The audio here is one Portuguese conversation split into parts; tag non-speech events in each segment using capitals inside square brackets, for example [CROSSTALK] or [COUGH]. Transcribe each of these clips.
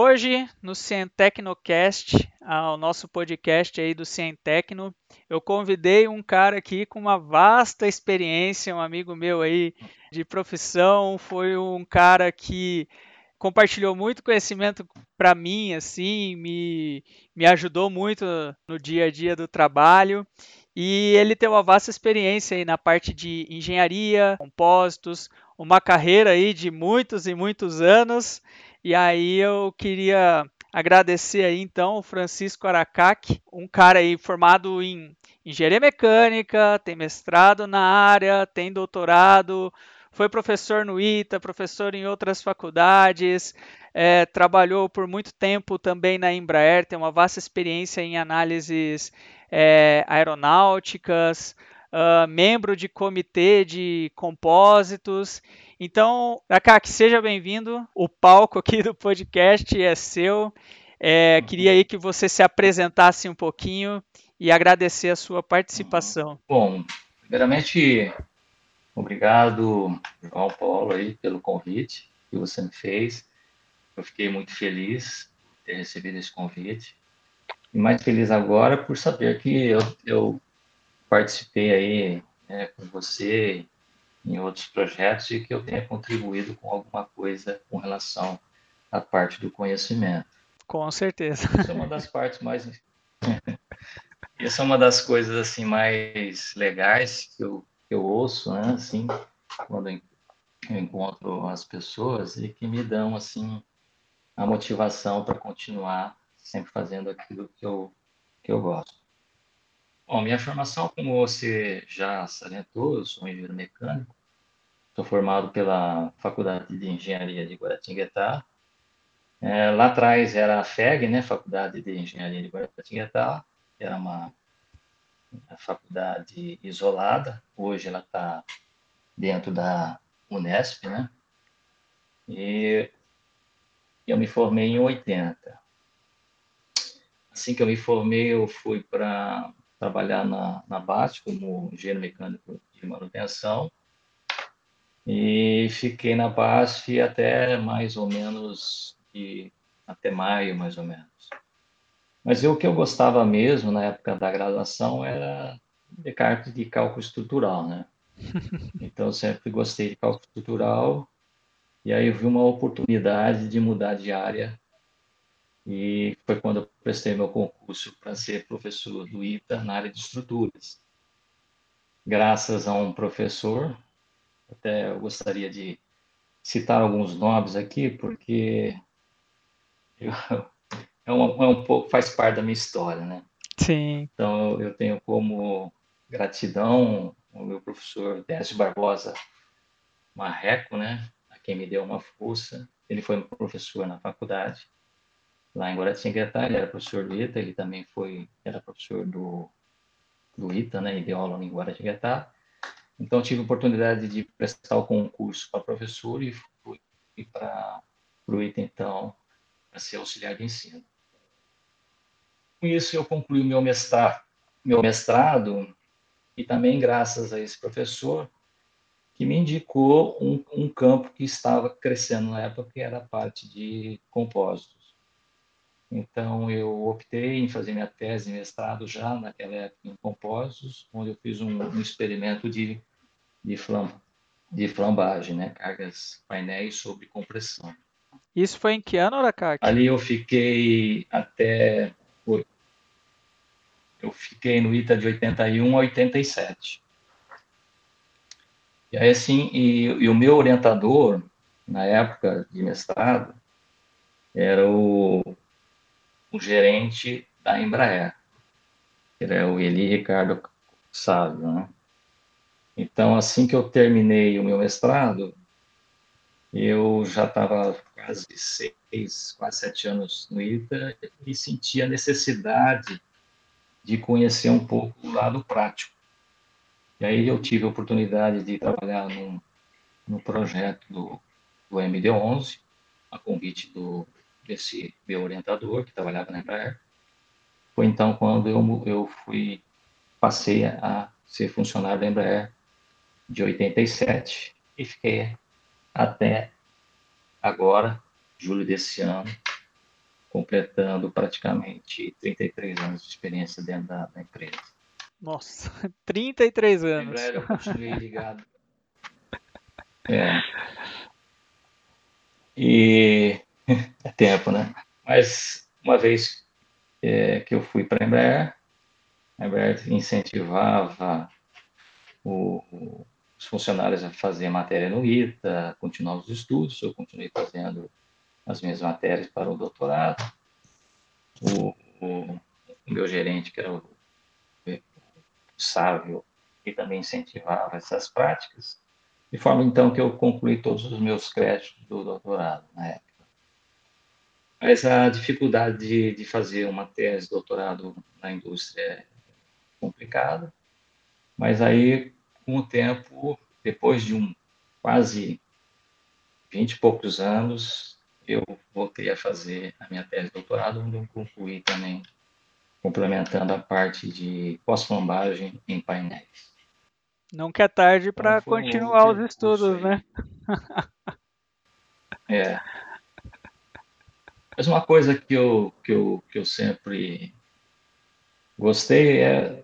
Hoje, no Cientecnocast, o nosso podcast aí do Cientecno, eu convidei um cara aqui com uma vasta experiência, um amigo meu aí de profissão, foi um cara que compartilhou muito conhecimento para mim, assim, me, me ajudou muito no dia a dia do trabalho. E ele tem uma vasta experiência aí na parte de engenharia, compósitos, uma carreira aí de muitos e muitos anos. E aí eu queria agradecer aí então o Francisco Aracac, um cara aí formado em engenharia mecânica, tem mestrado na área, tem doutorado, foi professor no ITA, professor em outras faculdades, é, trabalhou por muito tempo também na Embraer, tem uma vasta experiência em análises é, aeronáuticas, uh, membro de comitê de compósitos. Então, Nakak, seja bem-vindo. O palco aqui do podcast é seu. É, queria aí que você se apresentasse um pouquinho e agradecer a sua participação. Bom, primeiramente, obrigado, João Paulo, aí, pelo convite que você me fez. Eu fiquei muito feliz de ter recebido esse convite. E mais feliz agora por saber que eu, eu participei aí né, com você em outros projetos e que eu tenha contribuído com alguma coisa com relação à parte do conhecimento. Com certeza. Essa é uma das partes mais [LAUGHS] essa é uma das coisas assim mais legais que eu, que eu ouço, né, assim, quando eu encontro as pessoas e que me dão assim a motivação para continuar sempre fazendo aquilo que eu que eu gosto. Bom, minha formação, como você já salientou, eu sou engenheiro mecânico, sou formado pela Faculdade de Engenharia de Guaratinguetá. É, lá atrás era a FEG, né, Faculdade de Engenharia de Guaratinguetá, era uma, uma faculdade isolada, hoje ela está dentro da Unesp, né, e eu me formei em 80. Assim que eu me formei, eu fui para trabalhar na, na BAT como engenheiro mecânico de manutenção e fiquei na BASF até mais ou menos de, até maio, mais ou menos. Mas eu, o que eu gostava mesmo na época da graduação era de cartas de cálculo estrutural, né? [LAUGHS] Então eu sempre gostei de cálculo estrutural e aí eu vi uma oportunidade de mudar de área e foi quando eu prestei meu concurso para ser professor do ITA na área de estruturas. Graças a um professor, até eu gostaria de citar alguns nomes aqui, porque eu, é, um, é um pouco, faz parte da minha história, né? Sim. Então, eu tenho como gratidão o meu professor Décio Barbosa Marreco, né? A quem me deu uma força. Ele foi meu professor na faculdade lá em Guaratinguetá, ele era professor do ITA, ele também foi, era professor do, do ITA, né, e em Guaratinguetá. Então, tive a oportunidade de prestar o concurso para professor e fui para o ITA, então, para ser auxiliar de ensino. Com isso, eu concluí o meu mestrado, meu mestrado e também graças a esse professor, que me indicou um, um campo que estava crescendo na época, que era a parte de compósitos. Então, eu optei em fazer minha tese de mestrado já naquela época em compósitos, onde eu fiz um, um experimento de, de, flam, de flambagem, né? cargas painéis sobre compressão. Isso foi em que ano, Aracaki? Ali eu fiquei até. Eu fiquei no ITA de 81 a 87. E aí, assim, e, e o meu orientador, na época de mestrado, era o o gerente da Embraer, que é o Eli Ricardo Sávio, né? Então, assim que eu terminei o meu mestrado, eu já estava quase seis, quase sete anos no ITA e sentia a necessidade de conhecer um pouco o lado prático. E aí eu tive a oportunidade de trabalhar num projeto do, do MD11, a convite do esse meu orientador, que trabalhava na Embraer. Foi então quando eu, eu fui, passei a ser funcionário da Embraer de 87 e fiquei até agora, julho desse ano, completando praticamente 33 anos de experiência dentro da, da empresa. Nossa, [LAUGHS] 33 anos. Em breve eu continuei ligado. [LAUGHS] É. E [LAUGHS] é tempo, né? Mas uma vez é, que eu fui para a Embraer, a Embraer incentivava o, os funcionários a fazer matéria no ITA, continuar os estudos, eu continuei fazendo as minhas matérias para o doutorado. O, o, o meu gerente, que era o, o Sávio, que também incentivava essas práticas, de forma então que eu concluí todos os meus créditos do doutorado na época. Mas a dificuldade de, de fazer uma tese de doutorado na indústria é complicada, mas aí, com o tempo, depois de um quase 20 e poucos anos, eu voltei a fazer a minha tese de doutorado, onde eu concluí também, complementando a parte de pós-flambagem em painéis. Nunca é tarde para então, continuar um os estudos, né? é. Mas uma coisa que eu, que eu, que eu sempre gostei é,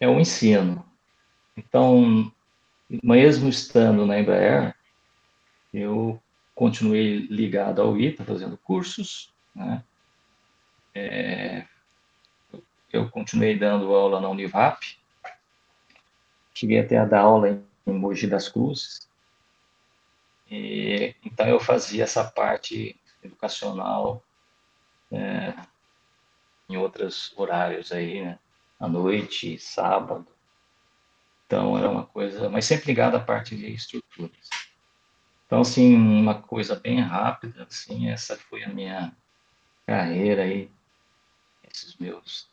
é o ensino. Então, mesmo estando na Embraer, eu continuei ligado ao ITA, fazendo cursos, né? É, eu continuei dando aula na Univap, cheguei até a dar aula em Mogi das Cruzes, e, então eu fazia essa parte educacional é, em outros horários aí, né? À noite, sábado. Então era uma coisa, mas sempre ligada à parte de estruturas. Então, assim, uma coisa bem rápida, assim, essa foi a minha carreira aí, esses meus,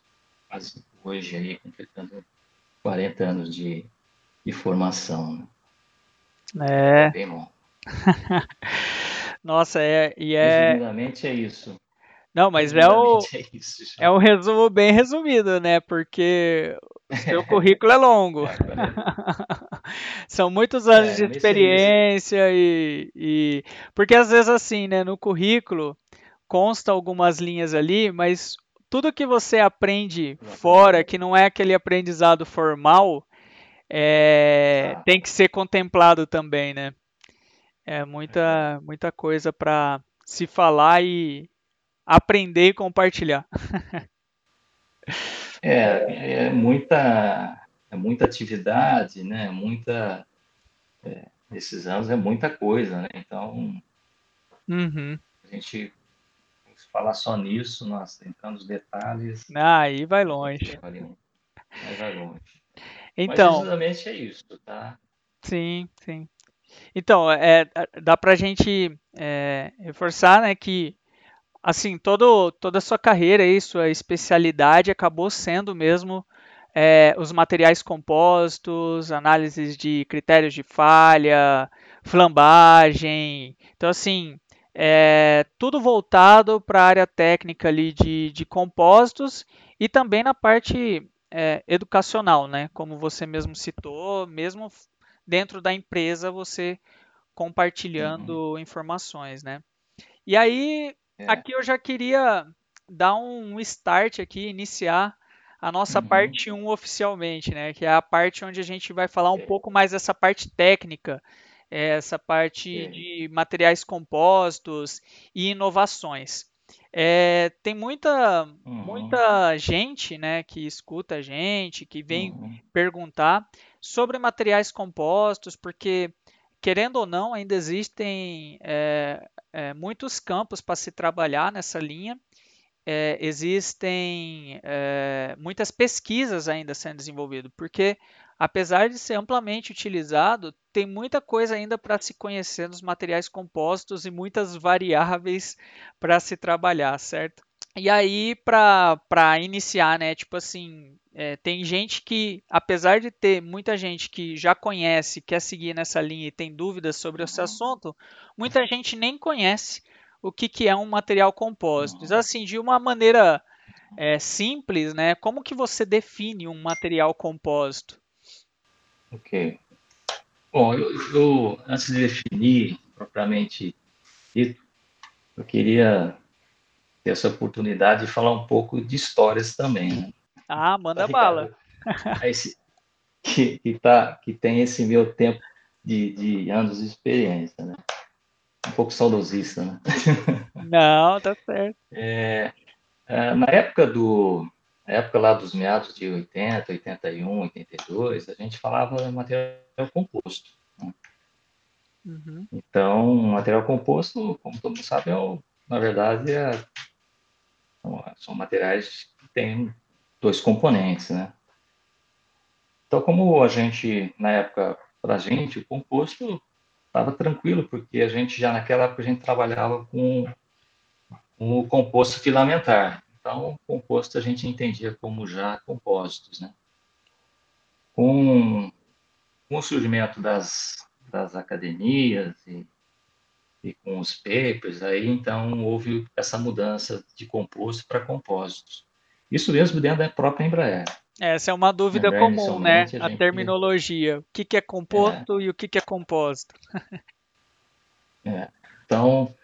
quase hoje aí, completando 40 anos de, de formação. Né? É. é bem bom. [LAUGHS] Nossa, é, e é... Resumidamente é isso. Não, mas é o, é, isso, é um resumo bem resumido, né? Porque o seu [LAUGHS] currículo é longo. [LAUGHS] São muitos anos é, de experiência e, e. Porque às vezes assim, né? No currículo consta algumas linhas ali, mas tudo que você aprende fora, que não é aquele aprendizado formal, é, ah. tem que ser contemplado também, né? É muita, muita coisa para se falar e, aprender e compartilhar. é, é muita, é muita atividade, né? Muita, é, esses anos é muita coisa, né? Então, uhum. a gente falar só nisso, nós entrando nos detalhes. Ah, aí vai longe. Aí vai longe. Então, Mas, é isso, tá? Sim, sim. Então, é, dá para a gente é, reforçar né, que assim, todo, toda a sua carreira e sua especialidade acabou sendo mesmo é, os materiais compostos, análises de critérios de falha, flambagem. Então, assim, é, tudo voltado para a área técnica ali de, de compostos e também na parte é, educacional, né? Como você mesmo citou, mesmo dentro da empresa você compartilhando uhum. informações, né? E aí, é. Aqui eu já queria dar um start aqui, iniciar a nossa uhum. parte 1 oficialmente, né? Que é a parte onde a gente vai falar um pouco mais dessa parte técnica, essa parte de materiais compostos e inovações. É, tem muita, uhum. muita gente né, que escuta a gente, que vem uhum. perguntar sobre materiais compostos, porque querendo ou não, ainda existem é, é, muitos campos para se trabalhar nessa linha. É, existem é, muitas pesquisas ainda sendo desenvolvidas, porque apesar de ser amplamente utilizado, tem muita coisa ainda para se conhecer nos materiais compostos e muitas variáveis para se trabalhar, certo? E aí, para iniciar, né, tipo assim, é, tem gente que, apesar de ter muita gente que já conhece, quer seguir nessa linha e tem dúvidas sobre esse uhum. assunto, muita gente nem conhece o que, que é um material composto. Então, assim, de uma maneira é, simples, né, como que você define um material composto? Ok. Bom, eu, eu antes de definir propriamente dito, eu queria ter essa oportunidade de falar um pouco de histórias também. Né? Ah, manda bala. Esse, que, que, tá, que tem esse meu tempo de, de anos de experiência, né? Um pouco saudosista, né? Não, tá certo. É, é, na época do na época lá dos meados de 80, 81, 82, a gente falava material composto. Né? Uhum. Então, material composto, como todo mundo sabe, é o, na verdade, é, são materiais que têm dois componentes, né? Então, como a gente, na época, para a gente, o composto estava tranquilo, porque a gente já naquela época a gente trabalhava com, com o composto filamentar. Então, composto a gente entendia como já compósitos, né? Com, com o surgimento das, das academias e, e com os papers, aí então houve essa mudança de composto para compósitos. Isso mesmo dentro da própria Embraer. Essa é uma dúvida comum, né? A, gente... a, terminologia. O que, que é composto é. e o que, que é compósito. [LAUGHS] É. Então,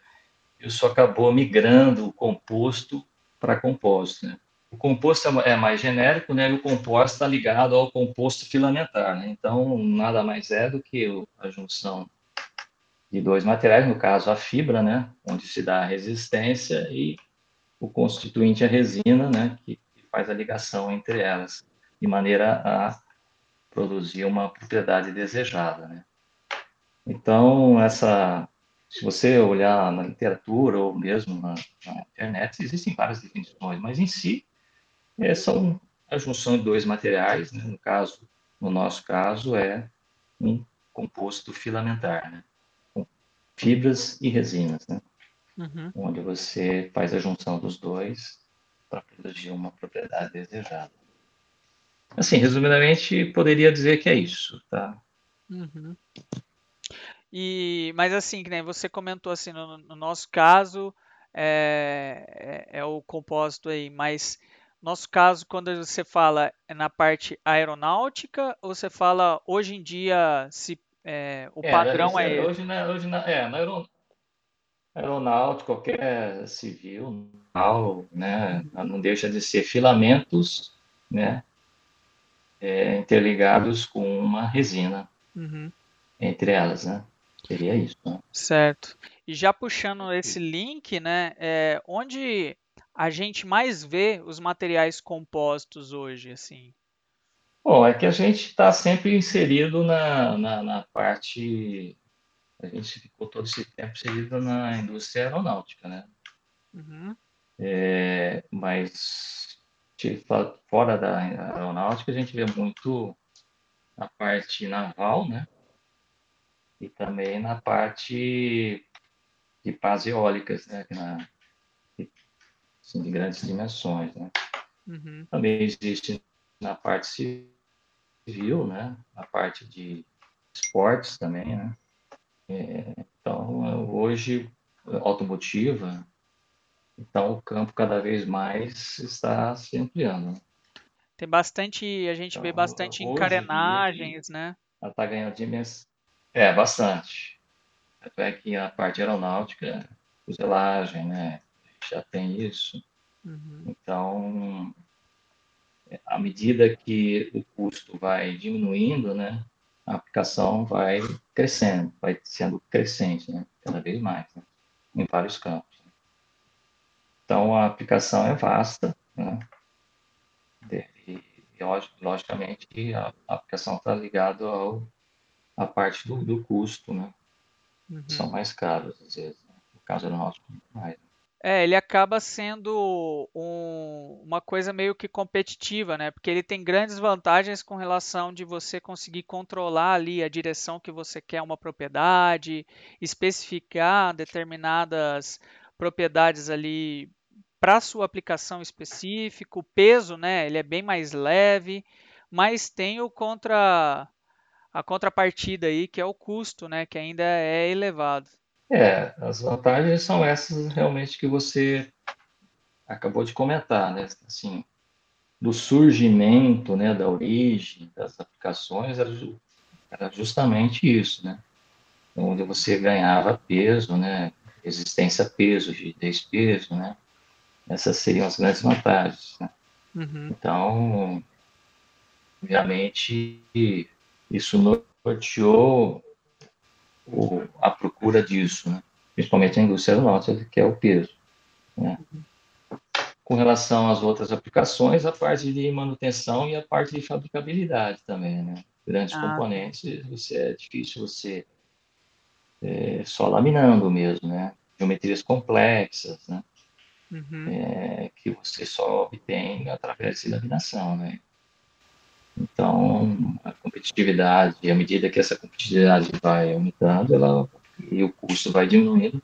isso acabou migrando o composto para composto. Né? O composto é, é mais genérico, né? E o composto está ligado ao composto filamentar, né? Então, nada mais é do que a junção de dois materiais, no caso a fibra, né? Onde se dá a resistência e o constituinte a resina, né? Que faz a ligação entre elas, de maneira a produzir uma propriedade desejada. Né? Então, essa, se você olhar na literatura ou mesmo na, na internet, existem várias definições, mas em si é, são a junção de dois materiais, né? no caso, no nosso caso, é um composto filamentar, né? com fibras e resinas, né? Uhum. onde você faz a junção dos dois para produzir uma propriedade desejada. Assim, resumidamente, poderia dizer que é isso, tá? Uhum. E, mas assim, que nem você comentou assim, no, no nosso caso é, é, é, o compósito aí, mas nosso caso, quando você fala é na parte aeronáutica, ou você fala hoje em dia se é, o é, padrão é, é hoje, na, hoje na, é, na aeronáutica aeronáutico, qualquer civil, né, não deixa de ser filamentos, né, é, interligados com uma resina uhum. entre elas, né? Seria isso. Né? Certo. E já puxando esse link, né, é, onde a gente mais vê os materiais compostos hoje, assim? Bom, é que a gente está sempre inserido na, na, na parte a gente ficou todo esse tempo inserido na indústria aeronáutica, né? Uhum. É, mas fora da aeronáutica a gente vê muito a parte naval, né? E também na parte de pás eólicas, né? Na, assim, de grandes dimensões, né? Uhum. Também existe na parte civil, né? Na parte de esportes também, né? É, então, hoje, automotiva, então o campo cada vez mais está se ampliando. Né? Tem bastante, a gente então, vê bastante encarenagens, né? Ela está ganhando dimensão. É, bastante. Até que a parte aeronáutica, fuselagem, né? Já tem isso. Uhum. Então, à medida que o custo vai diminuindo, né? a aplicação vai crescendo, vai sendo crescente, né? cada vez mais, né? em vários campos. Então, a aplicação é vasta, né? e, logicamente, a aplicação está ligada à parte do, do custo, né? Uhum. São mais caros, às vezes. Né? No caso aeronáutico, mais. Né? É, ele acaba sendo um, uma coisa meio que competitiva, né? Porque ele tem grandes vantagens com relação de você conseguir controlar ali a direção que você quer uma propriedade, especificar determinadas propriedades ali para sua aplicação específica, o peso, né? Ele é bem mais leve, mas tem o contra a contrapartida aí que é o custo, né? Que ainda é elevado. É, as vantagens são essas realmente que você acabou de comentar, né? Assim, do surgimento, né, da origem das aplicações era, justamente isso, né? Onde você ganhava peso, né? Resistência a peso, rigidez peso, né? Essas seriam as grandes vantagens. Né? Uhum. Então, obviamente, isso norteou o, a procura disso, né? principalmente na indústria aeronáutica, que é o peso. Né? Com relação às outras aplicações, a parte de manutenção e a parte de fabricabilidade também, né? Grandes ah. componentes, você, é difícil você é, só laminando mesmo, né? Geometrias complexas, né? Uhum. É, que você só obtém através de laminação, né? Então, a competitividade, à medida que essa competitividade vai aumentando, ela, e o custo vai diminuindo,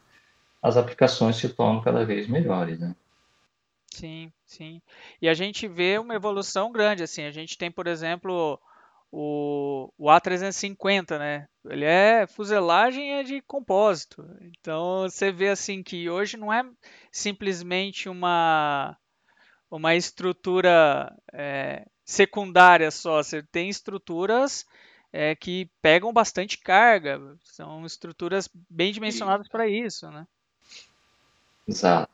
as aplicações se tornam cada vez melhores, né? Sim, sim. E a gente vê uma evolução grande, assim, a gente tem, por exemplo, o, o A350, né? Ele é fuselagem é de compósito. Então você vê assim que hoje não é simplesmente uma uma estrutura é, secundária só. Você tem estruturas é, que pegam bastante carga. São estruturas bem dimensionadas para isso, né? Exato.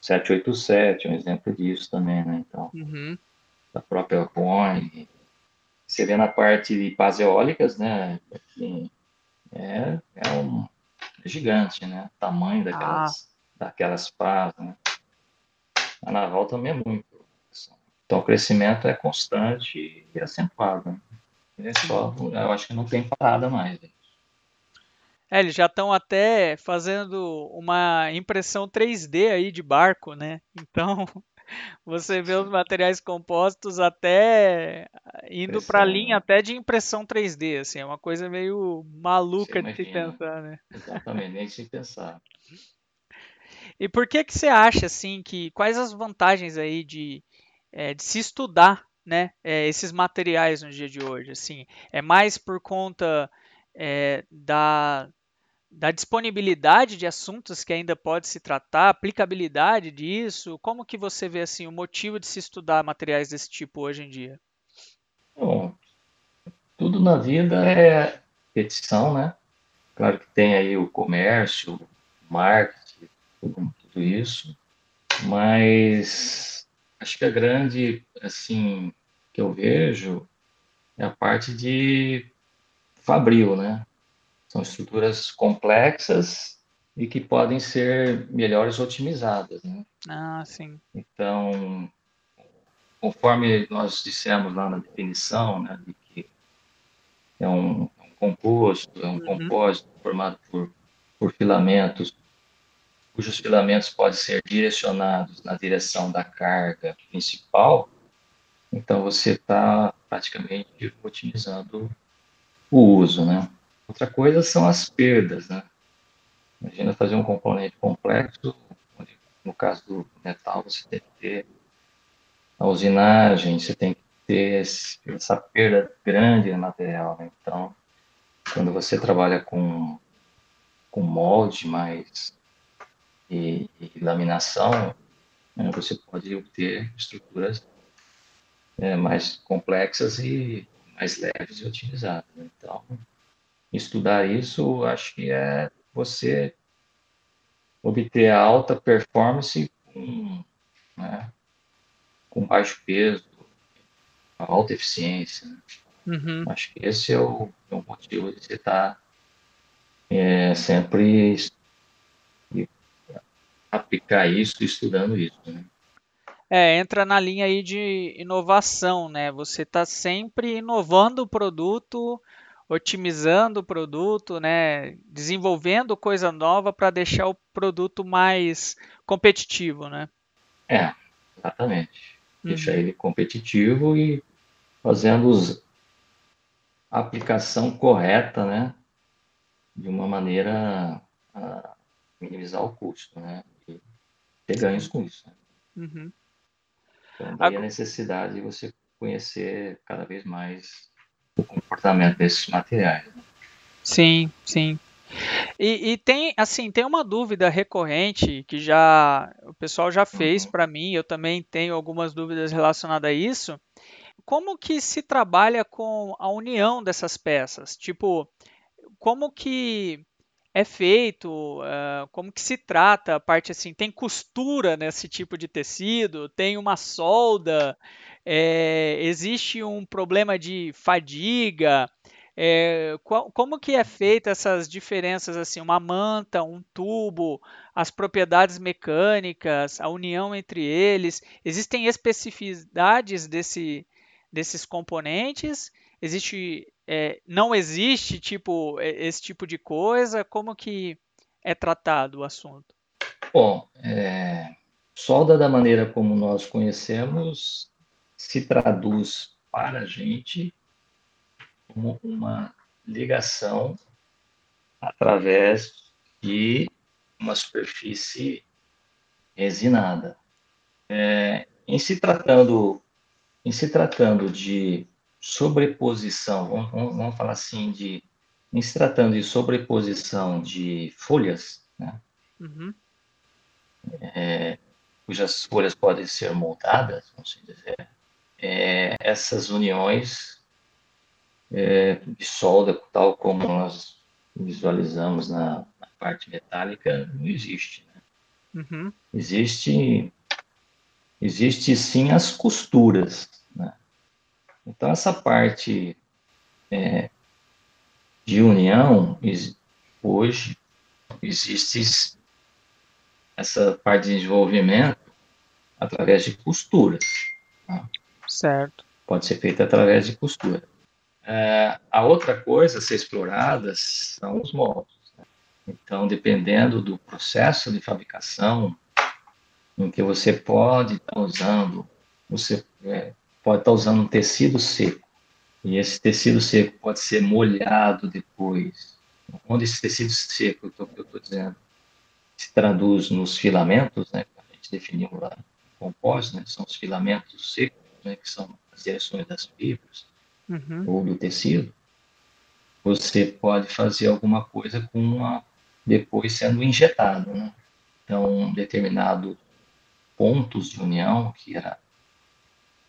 787 é um exemplo disso também, né? Então, uhum. a própria Boeing. Você vê na parte de pás eólicas, né? É, é um é gigante, né? O tamanho daquelas, ah. daquelas pás, né? A naval também é muito. Então, o crescimento é constante e acentuado. Né? É só, eu acho que não tem parada mais. É, eles já estão até fazendo uma impressão 3D aí de barco, né? Então, [LAUGHS] você vê os materiais compostos até indo para a linha até de impressão 3D, assim, é uma coisa meio maluca de se pensar, né? Exatamente, nem se pensar. E por que que você acha assim que quais as vantagens aí de, é, de se estudar, né, é, esses materiais no dia de hoje? Assim, é mais por conta é, da da disponibilidade de assuntos que ainda pode se tratar, aplicabilidade disso, como que você vê assim o motivo de se estudar materiais desse tipo hoje em dia? Bom, tudo na vida é petição, né? Claro que tem aí o comércio, o marketing, tudo, tudo isso, mas acho que a grande, assim, que eu vejo é a parte de fabril, né? São estruturas complexas e que podem ser melhores otimizadas. Né? Ah, sim. Então, conforme nós dissemos lá na definição, né, de que é um, um composto, é um uhum. compósito formado por, por filamentos, cujos filamentos podem ser direcionados na direção da carga principal, então você está praticamente otimizando o uso, né? Outra coisa são as perdas, né? Imagina fazer um componente complexo, onde, no caso do metal, você tem que ter a usinagem, você tem que ter esse, essa perda grande no material, né? Então, quando você trabalha com, com molde mais e, e laminação, né, você pode obter estruturas é, mais complexas e mais leves e otimizadas. Né? Então, estudar isso, acho que é você obter alta performance com, né, com baixo peso, alta eficiência. Né? Uhum. Acho que esse é o, é o motivo de você estar tá, é, sempre aplicar isso, estudando isso. Né? É, entra na linha aí de inovação, né? Você está sempre inovando o produto, otimizando o produto, né? Desenvolvendo coisa nova para deixar o produto mais competitivo, né? É, exatamente. Uhum. Deixar ele competitivo e fazendo a aplicação correta, né? De uma maneira a minimizar o custo, né? Ter ganhos com isso. Né? Uhum. Então, daí a necessidade de você conhecer cada vez mais o comportamento desses materiais. Sim, sim. E, e, tem assim tem uma dúvida recorrente que já o pessoal já fez uhum. para mim. Eu também tenho algumas dúvidas relacionadas a isso. Como que se trabalha com a união dessas peças? Tipo, como que é feito, uh, como que se trata a parte assim, tem costura nesse tipo de tecido, tem uma solda, é, existe um problema de fadiga, é, qual, como que é feita essas diferenças assim, uma manta, um tubo, as propriedades mecânicas, a união entre eles, existem especificidades desse, desses componentes? Existe, é, não existe tipo esse tipo de coisa? Como que é tratado o assunto? Bom, é, solda da maneira como nós conhecemos se traduz para a gente como uma ligação através de uma superfície resinada. É, em se tratando em se tratando de sobreposição, vamos, vamos, falar assim de em se tratando de sobreposição de folhas, né? Uhum. É, cujas folhas podem ser moldadas, vamos dizer, é, essas uniões é, de solda, tal como nós visualizamos na, na parte metálica, não existe. Né? Uhum. Existe, existe sim as costuras. Então, essa parte é, de união, hoje, existe essa parte de desenvolvimento através de costuras. Tá? Certo. Pode ser feita através de costura. É, a outra coisa a ser explorada são os moldes. Né? Então, dependendo do processo de fabricação, em que você pode estar usando, você é, pode estar tá usando um tecido seco, e esse tecido seco pode ser molhado depois. Onde esse tecido seco, que eu estou dizendo, se traduz nos filamentos, né, que a gente definiu lá no compósito, né, são os filamentos secos, né, que são as direções das fibras uhum. ou do tecido, você pode fazer alguma coisa com uma, depois sendo injetado, né? Então, determinado pontos de união, que era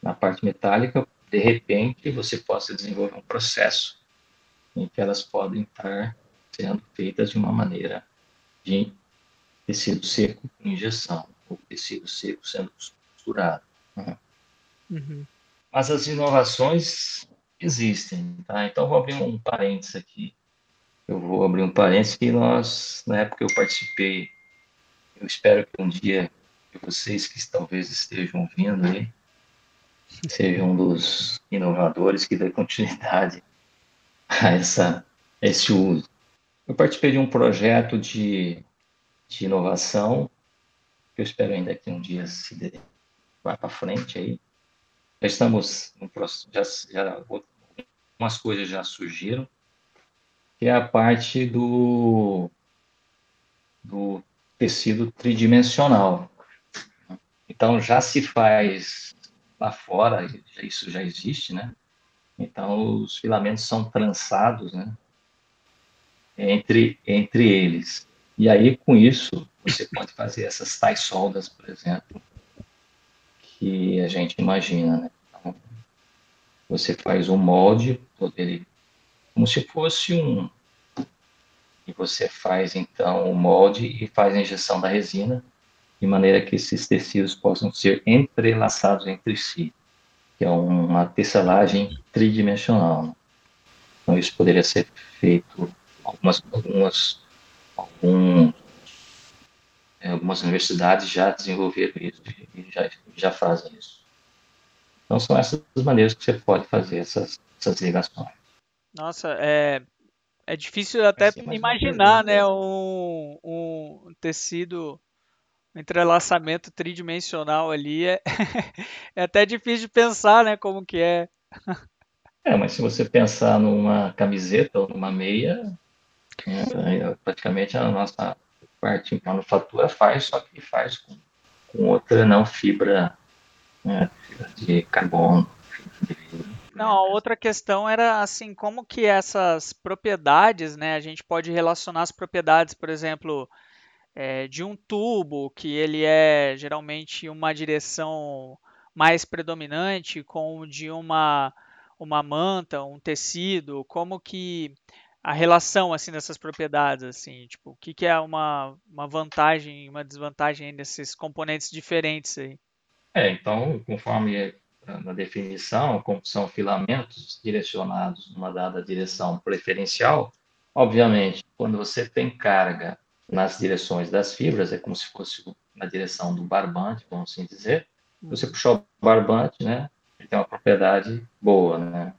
na parte metálica, de repente você possa desenvolver um processo em que elas podem estar sendo feitas de uma maneira de tecido seco com injeção, ou tecido seco sendo costurado. Né? Uhum. Mas as inovações existem, tá? Então, vou abrir um parênteses aqui. Eu vou abrir um parênteses que nós, na época que eu participei, eu espero que um dia que vocês que talvez estejam vindo aí, sejam um dos inovadores que dê continuidade [LAUGHS] a, essa, esse uso. Eu participei de um projeto de, de inovação, que eu espero ainda que um dia se dê, vá para frente aí, já estamos no já, já algumas coisas já surgiram, que é a parte do, do tecido tridimensional. Então já se faz lá fora, isso já existe, né? Então os filamentos são trançados, né? Entre, entre eles. E aí com isso você pode fazer essas tais soldas, por exemplo, que a gente imagina, né? Então, você faz um molde, ele como se fosse um e você faz então o molde e faz a injeção da resina de maneira que esses tecidos possam ser entrelaçados entre si, que é uma tecelagem tridimensional. Então isso poderia ser feito algumas algumas algum, algumas universidades já desenvolveram isso e já já fazem isso. Então, são essas maneiras que você pode fazer essas, essas ligações. Nossa, é, é difícil até imaginar né, um, um tecido, um entrelaçamento tridimensional ali. É, [LAUGHS] é até difícil de pensar né, como que é. É, mas se você pensar numa camiseta ou numa meia, é, praticamente a nossa parte de manufatura faz, só que faz com com outra não fibra, né, de carbono. Não, a outra questão era assim, como que essas propriedades, né, a gente pode relacionar as propriedades, por exemplo, é, de um tubo, que ele é geralmente uma direção mais predominante, com de uma, uma manta, um tecido, como que a relação assim dessas propriedades, assim, tipo, o que, que é uma, uma vantagem uma desvantagem desses componentes diferentes aí? É, então, conforme é, na definição, como são filamentos direcionados numa dada direção preferencial, obviamente, quando você tem carga nas direções das fibras, é como se fosse na direção do barbante, vamos assim dizer. Você puxar o barbante, né, ele tem uma propriedade boa, né?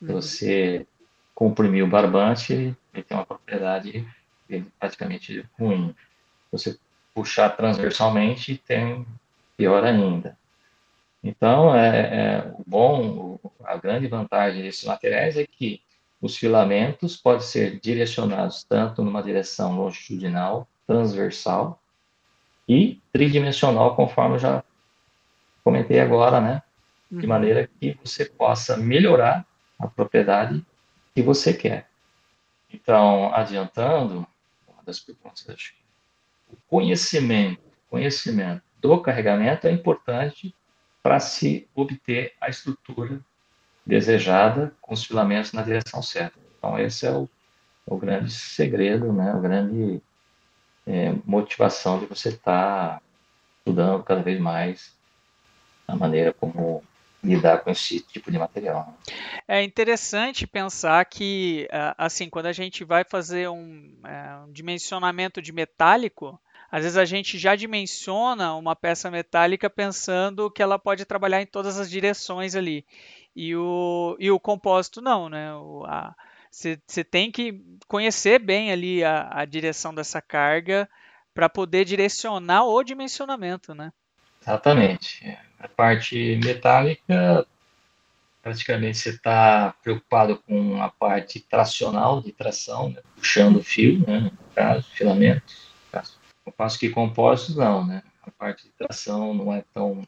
Uhum. você comprimir o barbante, ele, tem uma propriedade praticamente ruim. Você puxar transversalmente, tem pior ainda. Então, é, é o bom, a grande vantagem desses materiais é que os filamentos podem ser direcionados tanto numa direção longitudinal, transversal e tridimensional, conforme eu já comentei agora, né? De uhum. maneira que você possa melhorar a propriedade que você quer. Então, adiantando, uma das perguntas, acho que o conhecimento, conhecimento do carregamento é importante para se obter a estrutura desejada com os filamentos na direção certa. Então, esse é o, o grande segredo, né? a grande é, motivação de você estar tá estudando cada vez mais a maneira como lidar com esse tipo de material. Né? É interessante pensar que, assim, quando a gente vai fazer um, é, um dimensionamento de metálico, às vezes a gente já dimensiona uma peça metálica pensando que ela pode trabalhar em todas as direções ali. E o, e o compósito não, né? Você tem que conhecer bem ali a, a direção dessa carga para poder direcionar o dimensionamento, né? Exatamente. A parte metálica, praticamente você está preocupado com a parte tracional, de tração, né? puxando o fio, né? no caso, filamentos. No passo que compósitos, não, né? A parte de tração não é tão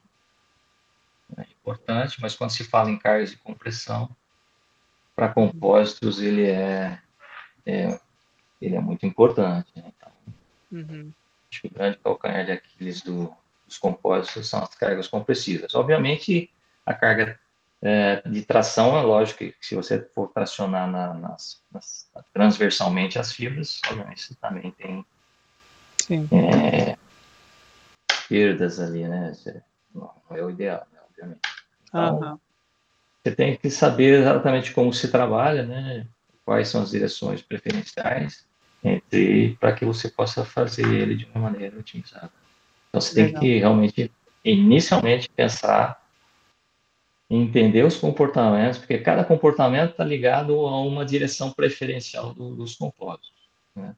é importante, mas quando se fala em cargas de compressão, para compósitos ele é, é, ele é muito importante. Né? Então, uhum. Acho que o grande calcanhar de Aquiles do, dos compósitos são as cargas compressivas. Obviamente, a carga é, de tração, é lógico que se você for tracionar na, nas, nas, transversalmente as fibras, obviamente você também tem é, perdas ali, né? Não é o ideal Então, uhum. Você tem que saber exatamente como se trabalha, né? Quais são as direções preferenciais para que você possa fazer ele de uma maneira otimizada. Então você Legal. tem que realmente inicialmente pensar em entender os comportamentos, porque cada comportamento está ligado a uma direção preferencial do, dos compósitos. Né?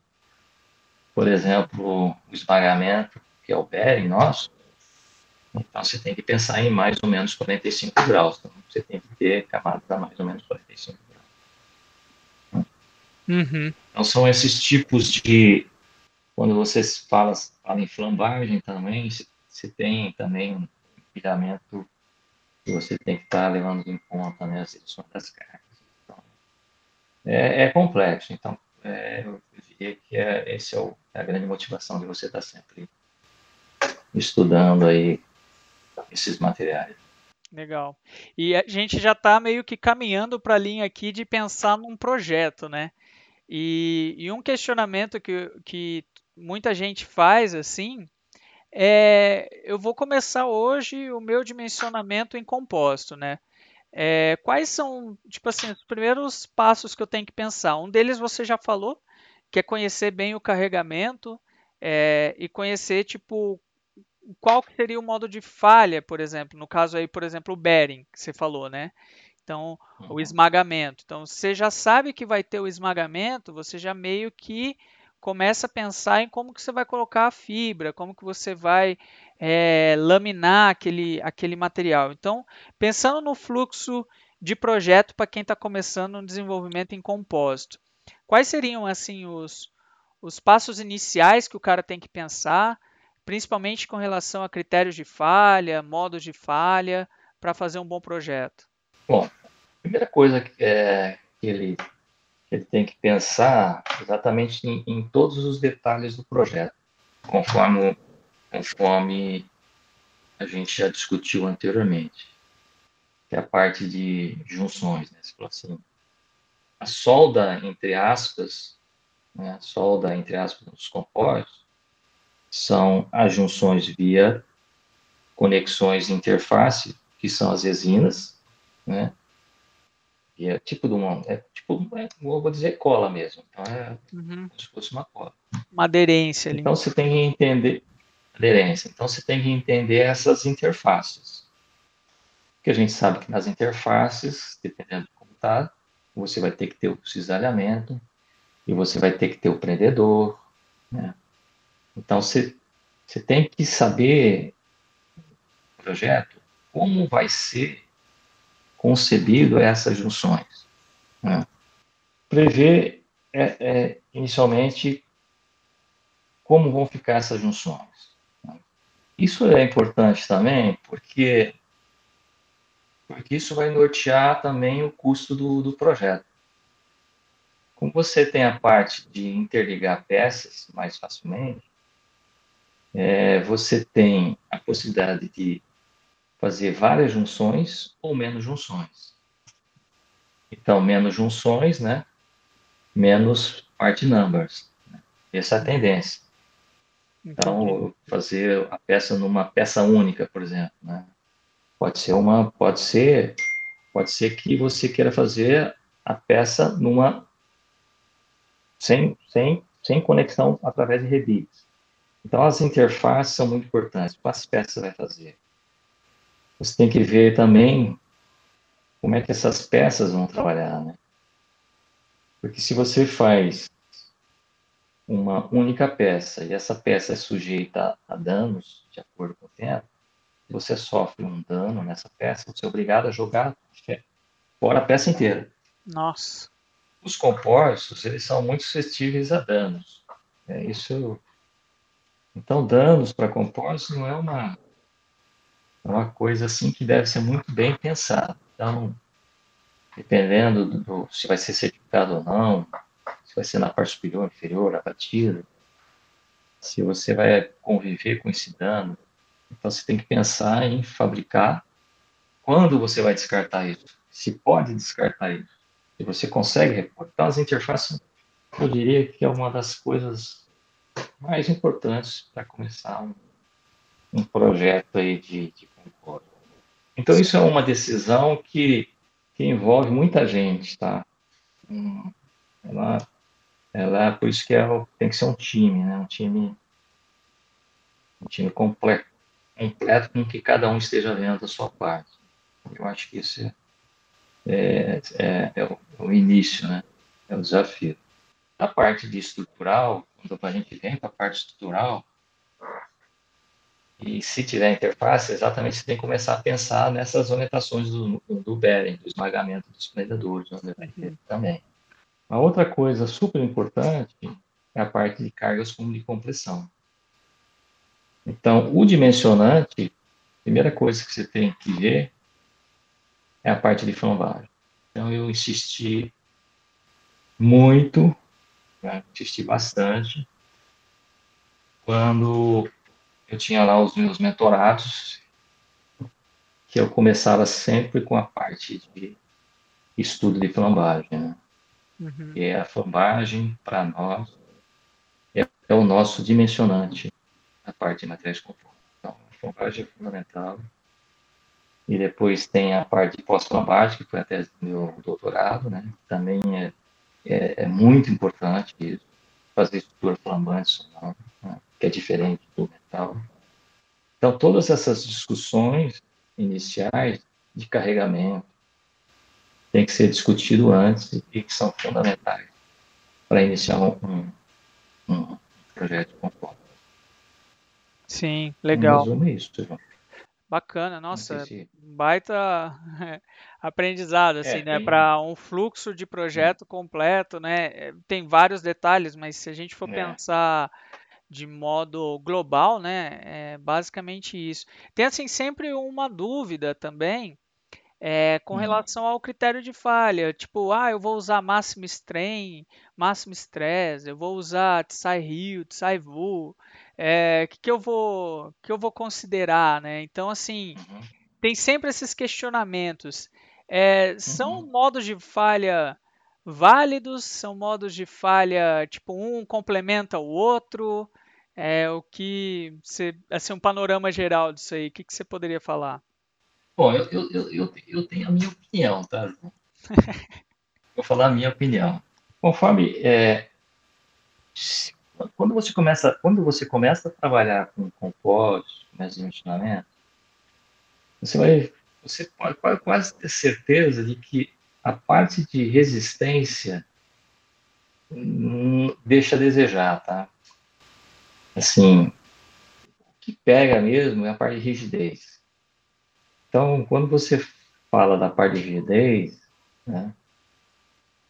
Por exemplo, o esmagamento, que é o bearing nosso, então, você tem que pensar em mais ou menos 45 graus. Então, você tem que ter camadas a mais ou menos 45 graus. Uhum. Então, são esses tipos de. Quando você fala, fala em flambagem também, você tem também um empilhamento que você tem que estar levando em conta né, as edições das cargas. Então, é, é, complexo. Então, é, eu diria que é, esse é, o, é a grande motivação de você estar sempre estudando aí esses materiais. Legal. E a gente já está meio que caminhando para a linha aqui de pensar num projeto, né? E, e, um questionamento que, que muita gente faz assim é: eu vou começar hoje o meu dimensionamento em composto, né? É, quais são, tipo assim, os primeiros passos que eu tenho que pensar? Um deles você já falou, que é conhecer bem o carregamento é, e conhecer, tipo, qual seria o modo de falha, por exemplo, no caso aí, por exemplo, o bearing, que você falou, né? Então, uhum. o esmagamento. Então, você já sabe que vai ter o esmagamento, você já meio que começa a pensar em como que você vai colocar a fibra, como que você vai é, laminar aquele, aquele material. Então, pensando no fluxo de projeto para quem está começando um desenvolvimento em compósito, quais seriam assim os, os passos iniciais que o cara tem que pensar principalmente com relação a critérios de falha, modos de falha, para fazer um bom projeto? Bom, a primeira coisa que, é, que, ele, ele tem que pensar exatamente em, em, todos os detalhes do projeto, conforme, conforme a gente já discutiu anteriormente, que é a parte de junções, né? Assim, a solda, entre aspas, né, a solda, entre aspas, dos compostos, são as junções via conexões de interface, que são as resinas, né? E é tipo de uma, é tipo, é, vou dizer cola mesmo. Então é uhum. como se fosse uma cola. Uma aderência ali. Então você tem que entender aderência. Então você tem que entender essas interfaces. Porque a gente sabe que nas interfaces, dependendo de como está, você vai ter que ter o cisalhamento e você vai ter que ter o prendedor. Né? Então você, tem que saber projeto como vai ser concebido essas junções. Né? Prever é, é, inicialmente como vão ficar essas junções. Né? Isso é importante também porque porque isso vai nortear também o custo do, do projeto. Como você tem a parte de interligar peças mais facilmente, é, você tem a possibilidade de fazer várias junções ou menos junções. Então, menos junções, né? Menos part numbers. Né? Essa é a tendência. Então, fazer a peça numa peça única, por exemplo, né? Pode ser uma, pode ser, pode ser que você queira fazer a peça numa sem, sem, sem conexão através de rebites. Então as interfaces são muito importantes. Quais peças você vai fazer? Você tem que ver também como é que essas peças vão trabalhar, né? Porque se você faz uma única peça e essa peça é sujeita a danos de acordo com o tempo, você sofre um dano nessa peça, você é obrigado a jogar fora a peça inteira. Nossa. Os compostos, eles são muito suscetíveis a danos. É, isso. Então, danos para compostos não é uma, é uma coisa assim que deve ser muito bem pensada. Então, dependendo do, do, se vai ser certificado ou não, se vai ser na parte superior, inferior, abatida, se você vai conviver com esse dano, então você tem que pensar em fabricar quando você vai descartar isso, se pode descartar isso, se você consegue repor. Então as interfaces, eu diria que é uma das coisas mais importantes para começar um, um, projeto aí de, de concórdia. Então isso é uma decisão que, que envolve muita gente, tá? Hum, ela, ela, por isso que é, tem que ser um time, né? Um time, um time completo completo com que cada um esteja vendo a sua parte. Eu acho que isso é, é, é, o, é o, início, né? É o desafio. A parte de estrutural, quando a gente vem para a parte estrutural, e se tiver interface, exatamente você tem que começar a pensar nessas orientações do, do Bering, do esmagamento dos predadores, onde vai ter também. Uma outra coisa super importante é a parte de cargas como de compressão. Então, o dimensionante, a primeira coisa que você tem que ver é a parte de flambagem. Então, eu insisti muito, né, insisti bastante, quando eu tinha lá os meus mentorados, que eu começava sempre com a parte de estudo de flambagem, né? Uhum. E a flambagem, para nós, é, é o nosso dimensionante a parte de materiais de conforto. Então, a flambagem é fundamental. E depois tem a parte de pós-flambagem, que foi até do meu doutorado, né? Também é, é, é muito importante isso, fazer estrutura flambante sonora, né? que é diferente do metal. Então, todas essas discussões iniciais de carregamento tem que ser discutido antes e que são fundamentais para iniciar um, um projeto de conforto. Sim, legal. resumo isso, Bacana, nossa, se... baita [LAUGHS] aprendizado, assim, é, né? Tem... Para um fluxo de projeto completo, né? É, tem vários detalhes, mas se a gente for é. pensar de modo global, né? É basicamente isso. Tem, assim, sempre uma dúvida também é, com uhum. relação ao critério de falha. Tipo, ah, eu vou usar máximo strain, máximo stress, eu vou usar Tsai Ryu, Tsai Vu é, que, que eu vou que eu vou considerar, né? Então assim uhum. tem sempre esses questionamentos. É, são uhum. modos de falha válidos? São modos de falha, tipo, um complementa o outro? É, o que você, assim, um panorama geral disso aí, o que, que você poderia falar? Bom, eu, eu, eu, eu tenho a minha opinião, tá? [LAUGHS] Vou falar a minha opinião. Conforme é, quando você começa, quando você começa a trabalhar com compostos, com dimensionamento, você vai, você pode quase ter certeza de que a parte de resistência deixa a desejar, tá? Assim, o que pega mesmo é a parte de rigidez. Então, quando você fala da parte de rigidez, né,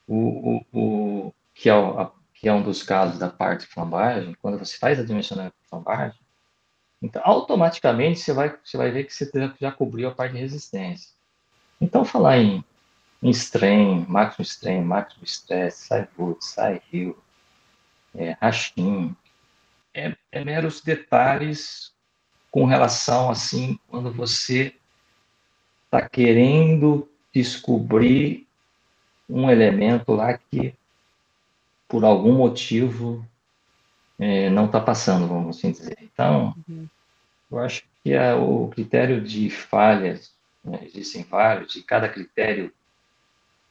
o, o, o, que, é a, que é um dos casos da parte flambagem, quando você faz a dimensionamento de flambagem, então automaticamente você vai, você vai ver que você já cobriu a parte de resistência. Então, falar em, em strain, máximo strain, máximo stress, sai root, sai rio, é, é, é meros detalhes com relação, assim, quando você está querendo descobrir um elemento lá que, por algum motivo, é, não está passando, vamos assim dizer. Então, uhum. eu acho que é o critério de falhas, né, existem vários, e cada critério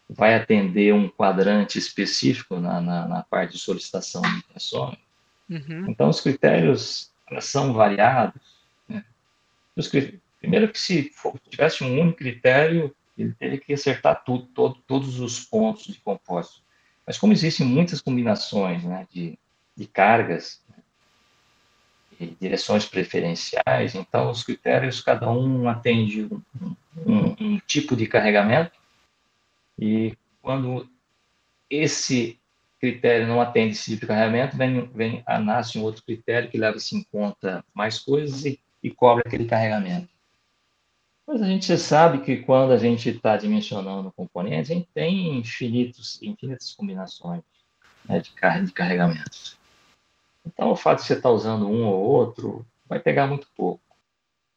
vai atender um quadrante específico na, na, na parte de solicitação de intenções. Uhum. Então, os critérios são variados. Né? Os, primeiro que se for, tivesse um único critério, ele teria que acertar tudo, todo, todos os pontos de compósito. Mas como existem muitas combinações né, de, de cargas né, e direções preferenciais, então os critérios, cada um atende um, um, um tipo de carregamento, e quando esse critério não atende esse tipo de carregamento, vem, vem, nasce um outro critério que leva-se em conta mais coisas e, e cobre aquele carregamento. Mas a gente sabe que quando a gente está dimensionando componentes, a gente tem infinitos, infinitas combinações né, de, car de carregamentos. Então, o fato de você estar tá usando um ou outro vai pegar muito pouco.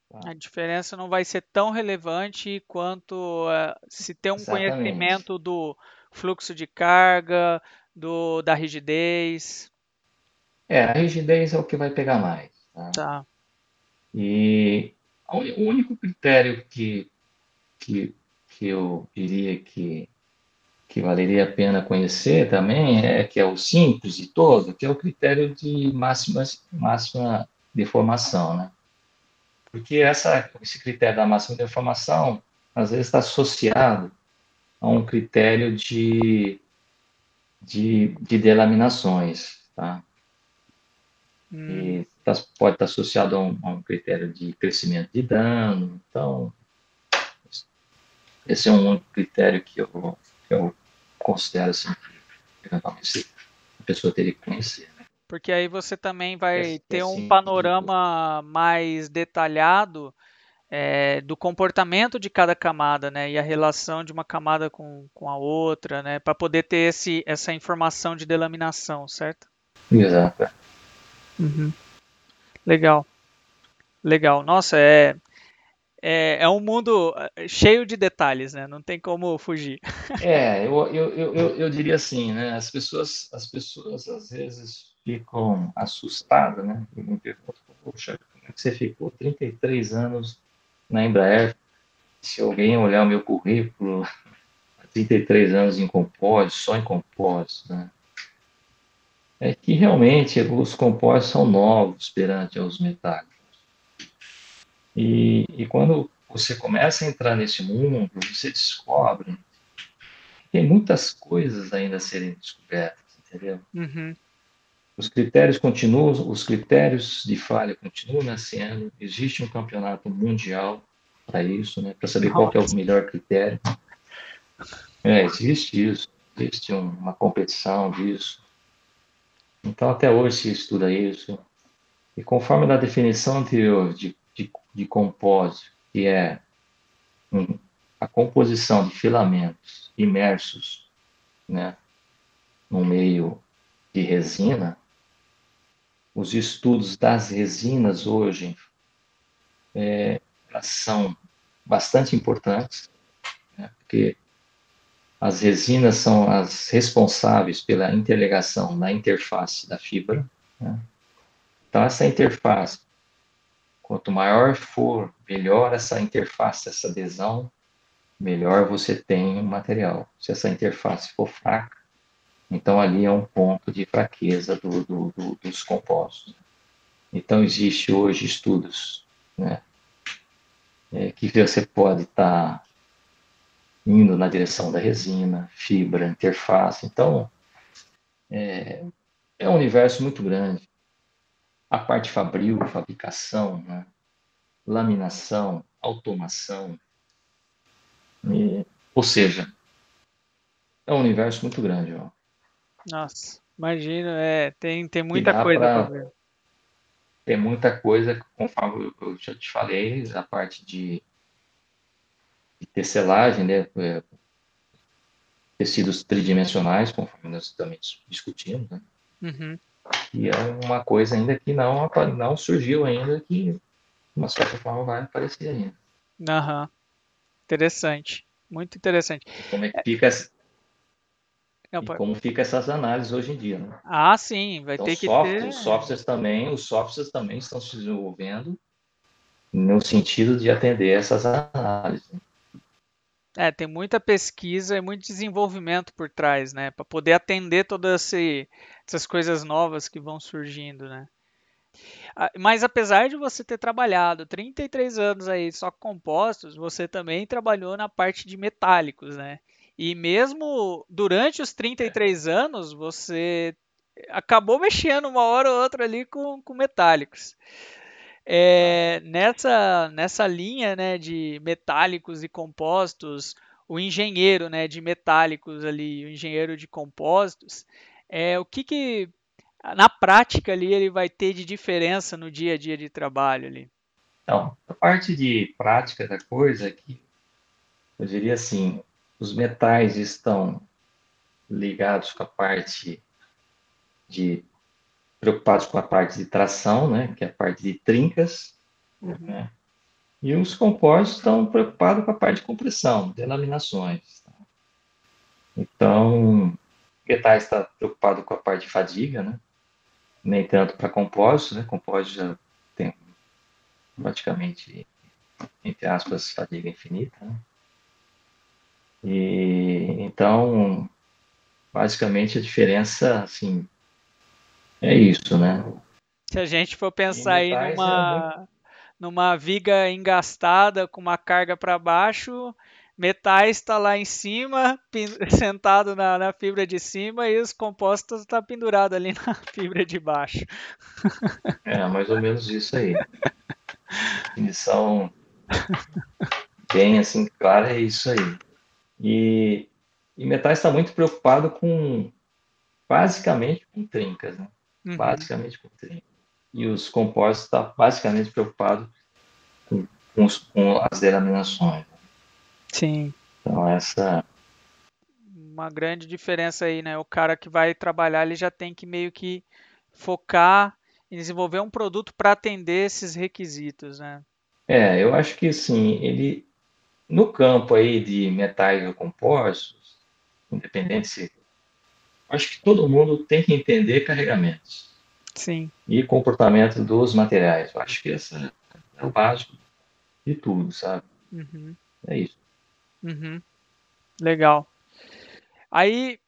Tá? A diferença não vai ser tão relevante quanto uh, se ter um Exatamente. conhecimento do fluxo de carga, do, da rigidez. É, a rigidez é o que vai pegar mais. Tá. tá. E o único critério que, que, que eu diria que, que valeria a pena conhecer também é que é o simples de todo, que é o critério de máxima, máxima deformação, né? Porque essa, esse critério da máxima deformação, às vezes está associado a um critério de de, de delaminações, tá? Hum. E tá, pode estar associado a um, a um, critério de crescimento de dano. Então, esse é um critério que eu, que eu considero assim, que eventualmente a pessoa teria que conhecer. Né? Porque aí você também vai ter um panorama mais detalhado é, do comportamento de cada camada, né, e a relação de uma camada com, com a outra, né, para poder ter esse, essa informação de delaminação, certo? Exato. Uhum. Legal, legal. Nossa, é, é, é um mundo é, cheio de detalhes, né? Não tem como fugir. [LAUGHS] É, eu, eu, eu, eu diria assim, né? As pessoas, as pessoas às vezes ficam assustadas, né? E me perguntam, poxa, como é que você ficou 33 anos na Embraer, se alguém olhar o meu currículo, 33 anos em compósito, só em compósito, né? É que realmente os compósitos são novos perante aos metálicos. E, e quando você começa a entrar nesse mundo, você descobre que tem muitas coisas ainda a serem descobertas, entendeu? Uhum. Os critérios continuam, os critérios de falha continuam nascendo. Existe um campeonato mundial para isso, né? Para saber qual é o melhor critério. É, existe isso. Existe uma competição disso. Então, até hoje se estuda isso. E conforme da definição anterior de, de, de compósito, que é um, a composição de filamentos imersos né, no meio de resina, os estudos das resinas hoje é, são bastante importantes, né, porque as resinas são as responsáveis pela interligação na interface da fibra. Né? Então, essa interface, quanto maior for, melhor essa interface, essa adesão, melhor você tem o material. Se essa interface for fraca, então ali é um ponto de fraqueza do, do, do, dos compostos. Então, existe hoje estudos né, é, que você pode estar tá indo na direção da resina, fibra, interface. Então, é, é um universo muito grande. A parte fabril, fabricação, né? laminação, automação. E, ou seja, é um universo muito grande. Ó. Nossa, imagino, é, tem, tem muita coisa para ver. Tem muita coisa, conforme eu já te falei, a parte de de tecelagem, né, é, tecidos tridimensionais, conforme nós estamos discutindo, né? Uhum. E é uma coisa ainda que não, não surgiu ainda, que de uma certa forma vai aparecer ainda. Aham. Uhum. Interessante. Muito interessante. E como é que fica não, como fica essas análises hoje em dia, né? Ah, sim, vai então, ter que software, ter... Os softwares também, os softwares também estão se desenvolvendo no sentido de atender essas análises. É, tem muita pesquisa e muito desenvolvimento por trás, né? Para poder atender todas essas coisas novas que vão surgindo, né? Mas apesar de você ter trabalhado 33 anos aí só com compostos, você também trabalhou na parte de metálicos, né? E mesmo durante os 33 anos, você acabou mexendo uma hora ou outra ali com, com metálicos. É, nessa, nessa linha né, de metálicos e compostos, o engenheiro né, de metálicos ali, o engenheiro de compostos, é, o que, que na prática ali ele vai ter de diferença no dia a dia de trabalho ali? Então, a parte de prática da coisa é que eu diria assim, os metais estão ligados com a parte de preocupados com a parte de tração, né, que é a parte de trincas, uhum. né, e os compostos estão preocupados com a parte de compressão, delaminações. Tá? Então, metais está preocupado com a parte de fadiga, né, nem tanto para compostos, né, compostos já tem praticamente, entre aspas, fadiga infinita, né? E então, basicamente a diferença, assim, é isso, né? Se a gente for pensar aí numa, é muito... numa viga engastada com uma carga para baixo, metais está lá em cima, [LAUGHS] sentado na, na, fibra de cima, e os compostos estão tá pendurado ali [LAUGHS] na fibra de baixo. É, mais ou menos isso aí. Definição bem assim clara é isso aí. E, e metais está muito preocupado com basicamente com trincas, né? Uhum. basicamente com trincas. E os compostos estão tá basicamente preocupados com, com, com as delaminações. Né? Sim. Então essa uma grande diferença aí, né? O cara que vai trabalhar, ele já tem que meio que focar em desenvolver um produto para atender esses requisitos, né? É, eu acho que sim, ele no campo aí de metais ou compostos, independente se acho que todo mundo tem que entender carregamentos. Sim. E comportamento dos materiais. Eu acho que esse é o básico de tudo, sabe? Uhum. É isso. Uhum. Legal. Aí,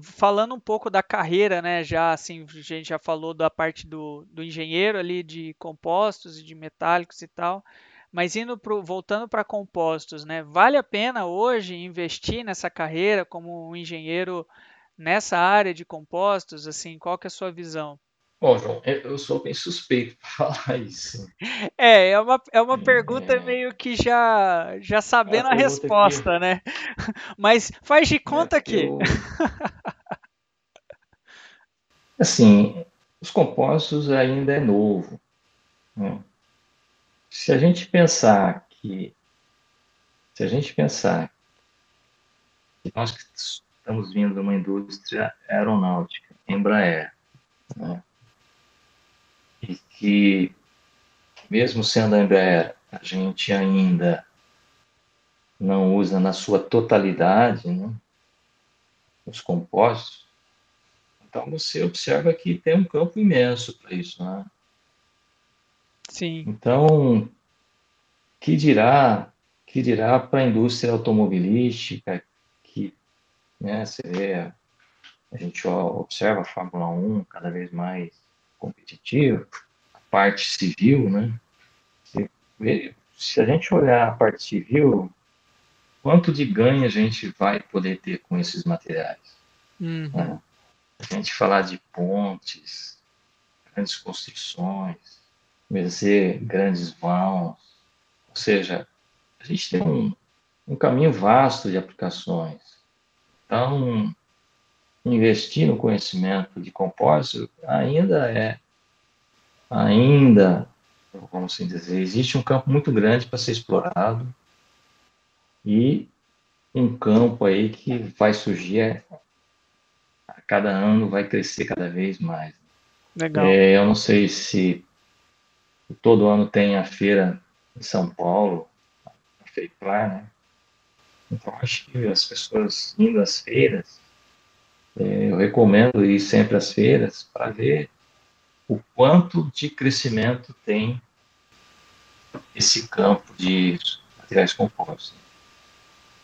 falando um pouco da carreira, né? Já assim, a gente já falou da parte do, do engenheiro ali de compostos e de metálicos e tal. Mas indo pro, voltando para compostos, né? Vale a pena hoje investir nessa carreira como um engenheiro nessa área de compostos, assim, qual que é a sua visão? Bom, João, eu sou bem suspeito para [LAUGHS] falar isso. É, é uma, é uma pergunta é... meio que já, já sabendo a resposta, que... né? [LAUGHS] Mas faz de é, conta é, que. Eu... [LAUGHS] assim, os compostos ainda é novo. Né? Se a gente pensar que. Se a gente pensar que nós estamos vindo de uma indústria aeronáutica, Embraer, né? e que, mesmo sendo a Embraer, a gente ainda não usa na sua totalidade né, os compostos, então você observa que tem um campo imenso para isso. Né? Sim. Então, que dirá, que dirá para a indústria automobilística, né, você vê, a gente observa a Fórmula 1 cada vez mais competitiva, a parte civil, né? Se a gente olhar a parte civil, quanto de ganho a gente vai poder ter com esses materiais? Uhum. Né? A gente falar de pontes, grandes construções, fazer grandes vãos, ou seja, a gente tem um, um caminho vasto de aplicações. Então, investir no conhecimento de compósito ainda é, ainda, vamos assim dizer, existe um campo muito grande para ser explorado e um campo aí que vai surgir a cada ano, vai crescer cada vez mais. Legal. É, eu não sei se todo ano tem a feira em São Paulo, a FEIPLAR, né? Então, acho que as pessoas indo às feiras, é, eu recomendo ir sempre às feiras para ver o quanto de crescimento tem esse campo de materiais compostos.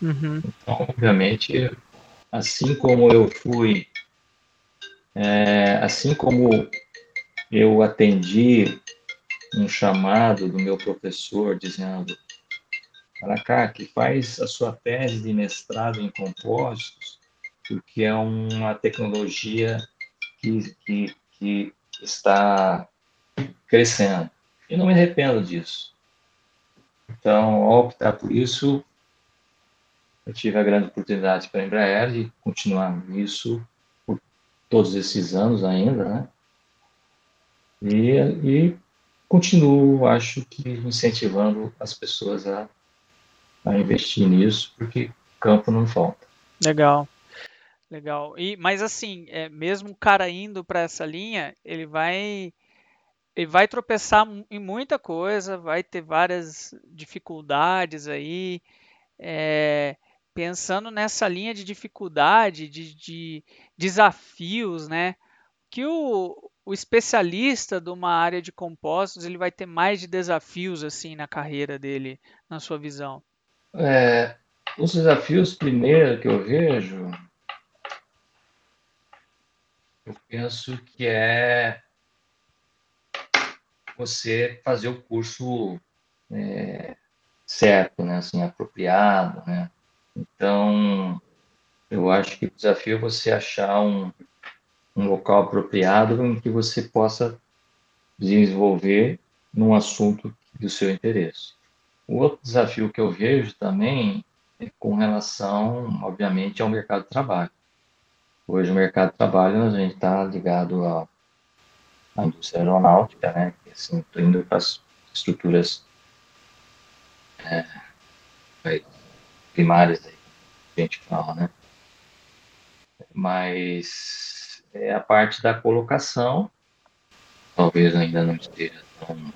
Uhum. Então, obviamente, assim como eu fui, é, assim como eu atendi um chamado do meu professor dizendo para cá que faz a sua tese de mestrado em compostos, porque é uma tecnologia que, que, que está crescendo. E não me arrependo disso. Então, ao optar por isso, eu tive a grande oportunidade para a Embraer de continuar nisso por todos esses anos ainda, né? E, e continuo, acho que, incentivando as pessoas a, a investir nisso, porque campo não falta. Legal. Legal. E, mas assim, é, mesmo o cara indo para essa linha, ele vai ele vai tropeçar em muita coisa, vai ter várias dificuldades aí. É, pensando nessa linha de dificuldade, de, de desafios, né? Que o, o especialista de uma área de compostos ele vai ter mais de desafios assim na carreira dele, na sua visão? É, os desafios primeiro que eu vejo, eu penso que é você fazer o curso é, certo, né, assim, apropriado, né. Então, eu acho que o desafio é você achar um, um local apropriado em que você possa desenvolver num assunto do seu interesse. O outro desafio que eu vejo também é com relação, obviamente, ao mercado de trabalho. Hoje, o mercado de trabalho, a gente está ligado à, à, indústria aeronáutica, né? Assim, indo para as estruturas é, primárias, aí, a gente fala, né? Mas é a parte da colocação, talvez ainda não esteja tão,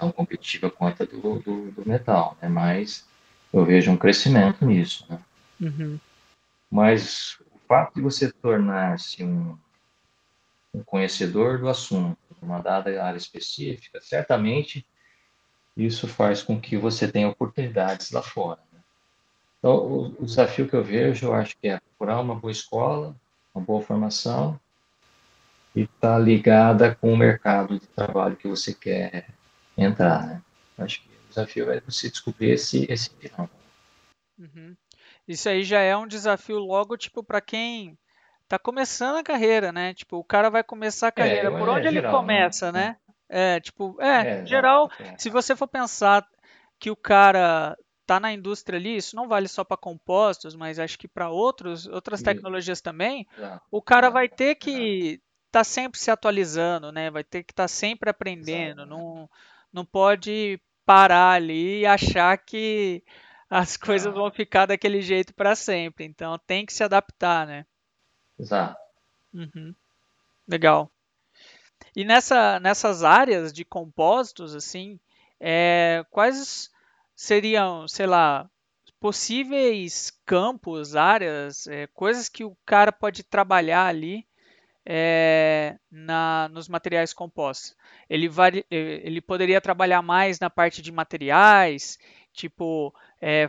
tão, competitiva quanto a do, do, do, metal, né? mas eu vejo um crescimento nisso. Né? Uhum. Mas o fato de você tornar-se um, um conhecedor do assunto, uma dada área específica, certamente isso faz com que você tenha oportunidades lá fora. Então, o, o desafio que eu vejo, eu acho que é procurar uma boa escola, uma boa formação e estar tá ligada com o mercado de trabalho que você quer entrar, né? Acho que o desafio é você descobrir esse esse Uhum. Isso aí já é um desafio logo tipo para quem está começando a carreira, né? Tipo, o cara vai começar a é, carreira, é, por onde é, ele geral, né? começa, né? né? É, tipo, é, é geral, se você for pensar que o cara está na indústria ali, isso não vale só para compostos, mas acho que para outros outras tecnologias também, o cara vai ter que estar tá sempre se atualizando, né? Vai ter que estar tá sempre aprendendo, não, não pode parar ali e achar que as coisas vão ficar daquele jeito para sempre. Então tem que se adaptar, né? Exato. Uhum. Legal. E nessa, nessas áreas de compósitos, assim, é, quais seriam, sei lá, possíveis campos, áreas, é, coisas que o cara pode trabalhar ali é, na, nos materiais compostos. Ele, vari, ele poderia trabalhar mais na parte de materiais, tipo é,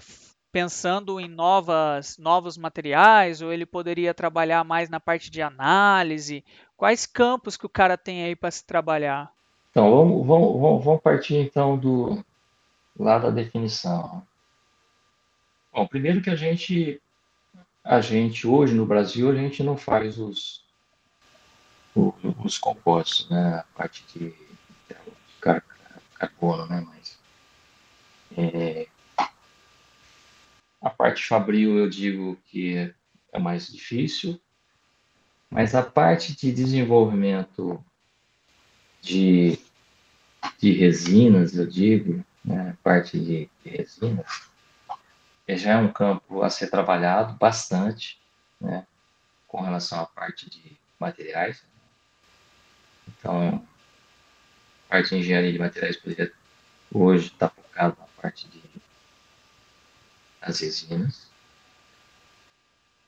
pensando em novas, novos materiais, ou ele poderia trabalhar mais na parte de análise? Quais campos que o cara tem aí para se trabalhar? Então, vamos, vamos, vamos partir então do lado da definição. Bom, primeiro que a gente, a gente hoje no Brasil, a gente não faz os, os, os compostos, né? A parte de, carbono, né? Mas é, a parte fabril eu digo que é mais difícil, mas a parte de desenvolvimento de, de resinas, eu digo, né, a parte de, de resinas, já é um campo a ser trabalhado bastante, né, com relação à parte de materiais. Então, a parte de engenharia de materiais poderia hoje estar tá focado na parte de as resinas.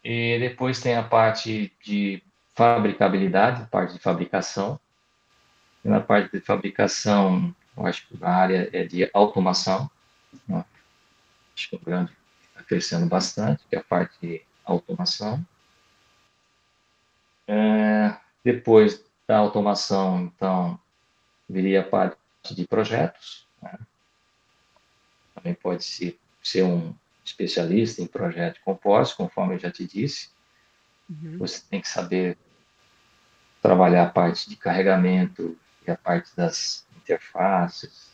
E depois tem a parte de fabricabilidade, parte de fabricação. E na parte de fabricação, eu acho que a área é de automação. Né? Acho que o grande está crescendo bastante, que é a parte de automação. É, depois da automação, então, viria a parte de projetos. Né? Também pode ser, ser um especialista em projeto de compósito, conforme eu já te disse. Uhum. Você tem que saber trabalhar a parte de carregamento e a parte das interfaces,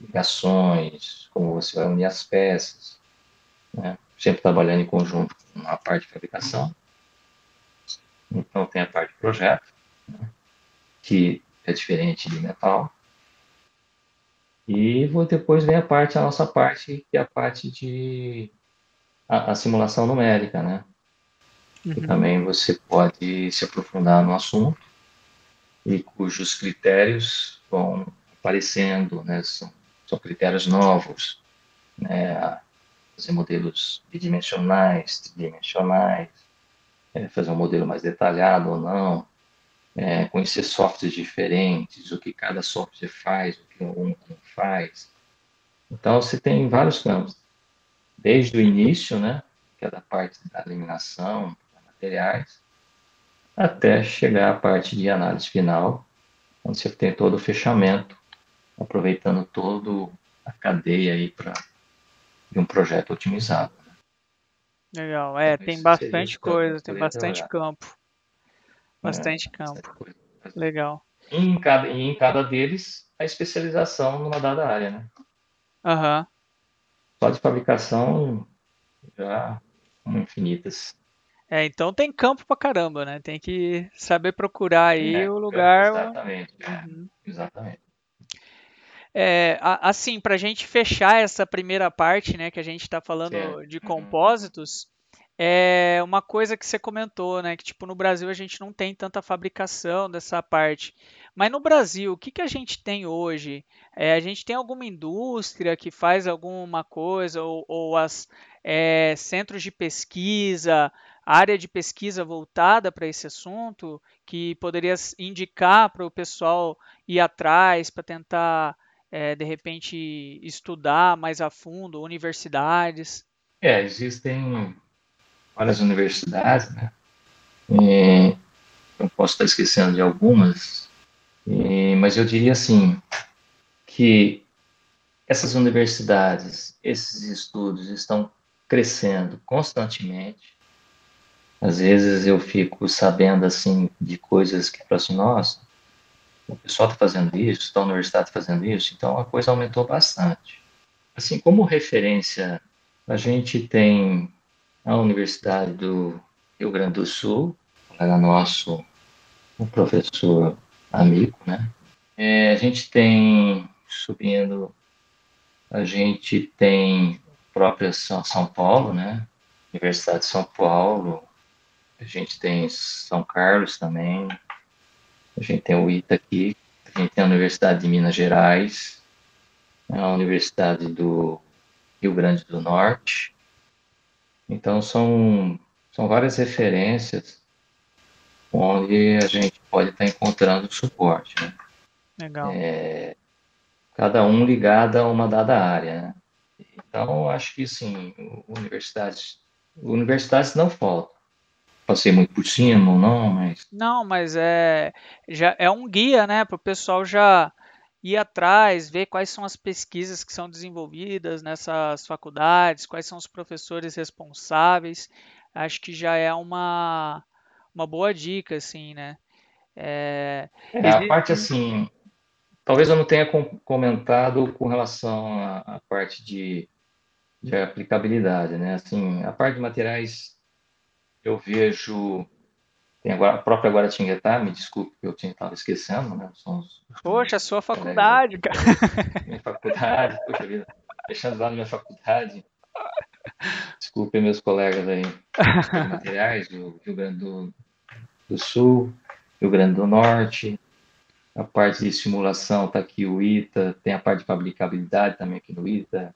ligações, como você vai unir as peças, né? sempre trabalhando em conjunto com a parte de fabricação. Então tem a parte de projeto, né? Que é diferente de metal. E depois vem a parte, a nossa parte, que é a parte de a, a simulação numérica, né? Uhum. Que também você pode se aprofundar no assunto e cujos critérios vão aparecendo, né? São, são critérios novos, né? Fazer modelos bidimensionais, tridimensionais, é, fazer um modelo mais detalhado ou não, é, conhecer softwares diferentes, o que cada software faz, o que um faz. Então, você tem vários campos, desde o início, né, que é da parte da eliminação, de materiais, até chegar à parte de análise final, onde você tem todo o fechamento, aproveitando toda a cadeia aí para um projeto otimizado. Né? Legal, é, então, tem bastante coisa, tem bastante campo. Bastante é, campo. Legal. E em, cada, e em cada deles, a especialização numa dada área, né? Aham. Uhum. Só de fabricação, já infinitas. É, então tem campo pra caramba, né? Tem que saber procurar aí é, o lugar. Exatamente, é, uhum. exatamente. É, assim, para a gente fechar essa primeira parte, né, que a gente está falando certo. de uhum. compósitos, é uma coisa que você comentou, né? Que tipo, no Brasil a gente não tem tanta fabricação dessa parte. Mas no Brasil, o que, que a gente tem hoje? É, a gente tem alguma indústria que faz alguma coisa, ou, ou as é, centros de pesquisa, área de pesquisa voltada para esse assunto, que poderia indicar para o pessoal ir atrás para tentar, é, de repente, estudar mais a fundo, universidades? É, existem várias universidades, né? E eu posso estar esquecendo de algumas, e, mas eu diria assim que essas universidades, esses estudos estão crescendo constantemente. Às vezes eu fico sabendo assim de coisas que para assim, nossa, o pessoal está fazendo isso, a universidade está fazendo isso, então a coisa aumentou bastante. Assim como referência, a gente tem a Universidade do Rio Grande do Sul, era nosso um professor amigo, né? É, a gente tem, subindo, a gente tem própria São, São Paulo, né? Universidade de São Paulo, a gente tem São Carlos também, a gente tem o ITA aqui, a gente tem a Universidade de Minas Gerais, a Universidade do Rio Grande do Norte. Então, são, são várias referências onde a gente pode estar encontrando suporte. Né? Legal. É, cada um ligado a uma dada área. Né? Então, acho que, sim, universidades, universidades não faltam. Passei muito por cima ou não, mas... Não, mas é, já é um guia, né, para o pessoal já ir atrás, ver quais são as pesquisas que são desenvolvidas nessas faculdades, quais são os professores responsáveis. Acho que já é uma, uma boa dica, assim, né? É, é a parte assim, talvez eu não tenha comentado com relação à, à parte de, de, aplicabilidade, né? Assim, a parte de materiais eu vejo tem agora a própria Guaratinguetá, me desculpe que eu estava esquecendo, né? Poxa, sua faculdade, cara. [LAUGHS] Minha faculdade, poxa vida, deixando lá na minha faculdade. Desculpe meus colegas aí, materiais do Rio Grande do, do Sul, Rio Grande do Norte, a parte de simulação está aqui o ITA, tem a parte de fabricabilidade também aqui no ITA,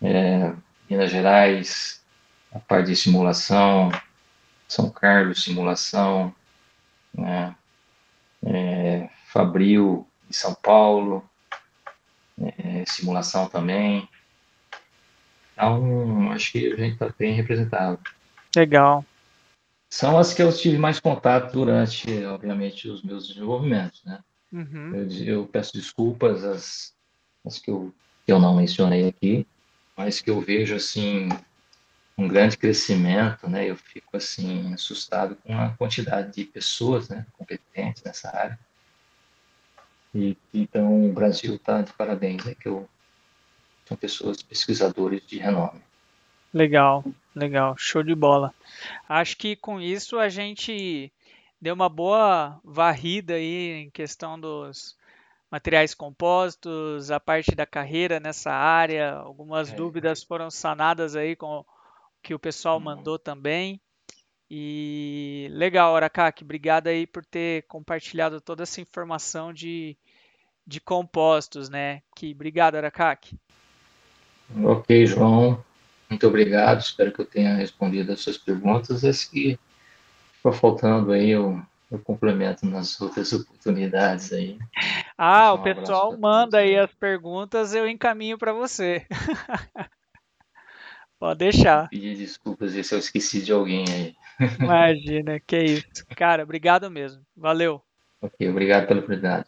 é, Minas Gerais, a parte de simulação, São Carlos, simulação, né, é, Fabril de São Paulo, é, simulação também. Então, acho que a gente está bem representado. Legal são as que eu tive mais contato durante, obviamente, os meus desenvolvimentos, né? Uhum. Eu, eu, peço desculpas as, as que, eu, que eu não mencionei aqui, mas que eu vejo, assim, um grande crescimento, né? Eu fico, assim, assustado com a quantidade de pessoas, né, competentes nessa área. E, então, o Brasil está de parabéns, é que eu, são pessoas pesquisadores de renome. Legal, legal, show de bola. Acho que com isso a gente deu uma boa varrida aí em questão dos materiais compósitos, a parte da carreira nessa área, algumas é. dúvidas foram sanadas aí com que o pessoal uhum. mandou também. E legal, Aracaki, obrigado aí por ter compartilhado toda essa informação de, de compostos, né? Que obrigado, Aracaki. Ok, João. Muito obrigado, espero que eu tenha respondido as suas perguntas. E se for faltando aí, eu, eu complemento nas outras oportunidades aí. Ah, um o pessoal manda aí as perguntas, eu encaminho para você. [LAUGHS] Pode deixar. Pedir desculpas se eu esqueci de alguém aí. Imagina, que isso. Cara, obrigado mesmo. Valeu. Ok, obrigado pela oportunidade.